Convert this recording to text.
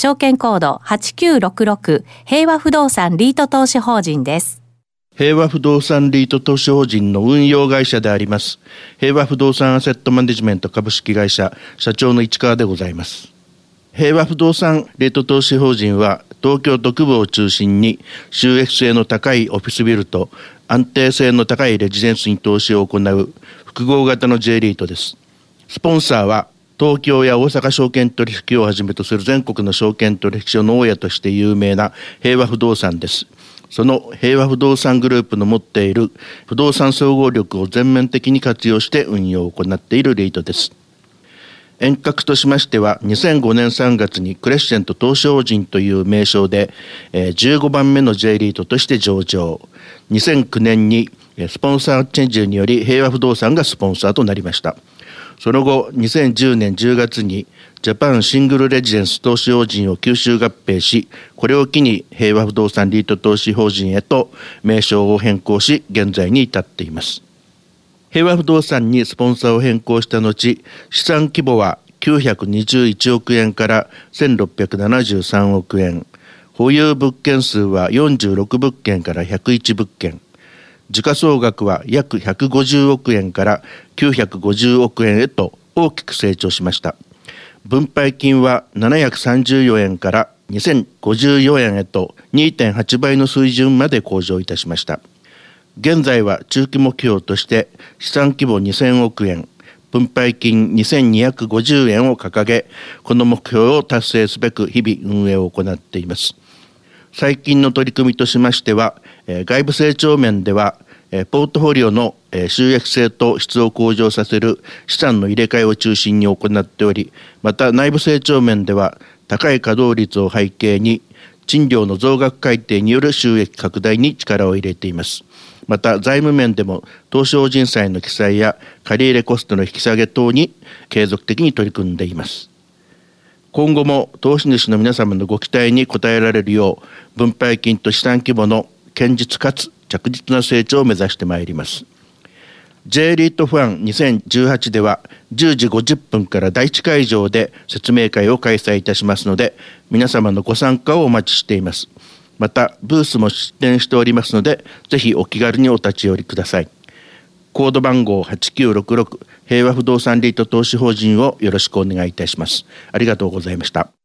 証券コード8966平和不動産リート投資法人です。平和不動産リート投資法人の運用会社であります。平和不動産アセットマネジメント株式会社社長の市川でございます。平和不動産レート投資法人は東京都区部を中心に収益性の高いオフィスビルと安定性の高いレジデンスに投資を行う複合型の J リートです。スポンサーは東京や大阪証券取引をはじめとする全国の証券取引所の大家として有名な平和不動産です。その平和不動産グループの持っている不動産総合力を全面的に活用して運用を行っているレートです。遠隔としましては2005年3月にクレッシェント東証人という名称で15番目の J リートとして上場2009年にスポンサーチェンジにより平和不動産がスポンサーとなりましたその後2010年10月にジャパンシングルレジデンス投資法人を吸収合併しこれを機に平和不動産リート投資法人へと名称を変更し現在に至っています。平和不動産にスポンサーを変更した後資産規模は921億円から1673億円。保有物件数は46物件から101物件。時価総額は約150億円から950億円へと大きく成長しました。分配金は734円から2054円へと2.8倍の水準まで向上いたしました。現在は中期目標として資産規模2000億円分配金2250円を掲げこの目標を達成すべく日々運営を行っています。最近の取り組みとしましては外部成長面ではポートフォリオの収益性と質を向上させる資産の入れ替えを中心に行っておりまた内部成長面では高い稼働率を背景に賃料の増額改定による収益拡大に力を入れています。また財務面でも東証人債の記載や借入コストの引き下げ等に継続的に取り組んでいます。今後も投資主の皆様のご期待に応えられるよう分配金と資産規模の堅実かつ着実な成長を目指してまいります。J リートファン2018では10時50分から第一会場で説明会を開催いたしますので皆様のご参加をお待ちしています。またブースも出展しておりますのでぜひお気軽にお立ち寄りください。コード番号8966平和不動産リート投資法人をよろしくお願いいたします。ありがとうございました。